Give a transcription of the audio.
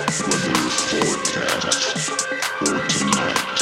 Weather forecast for tonight.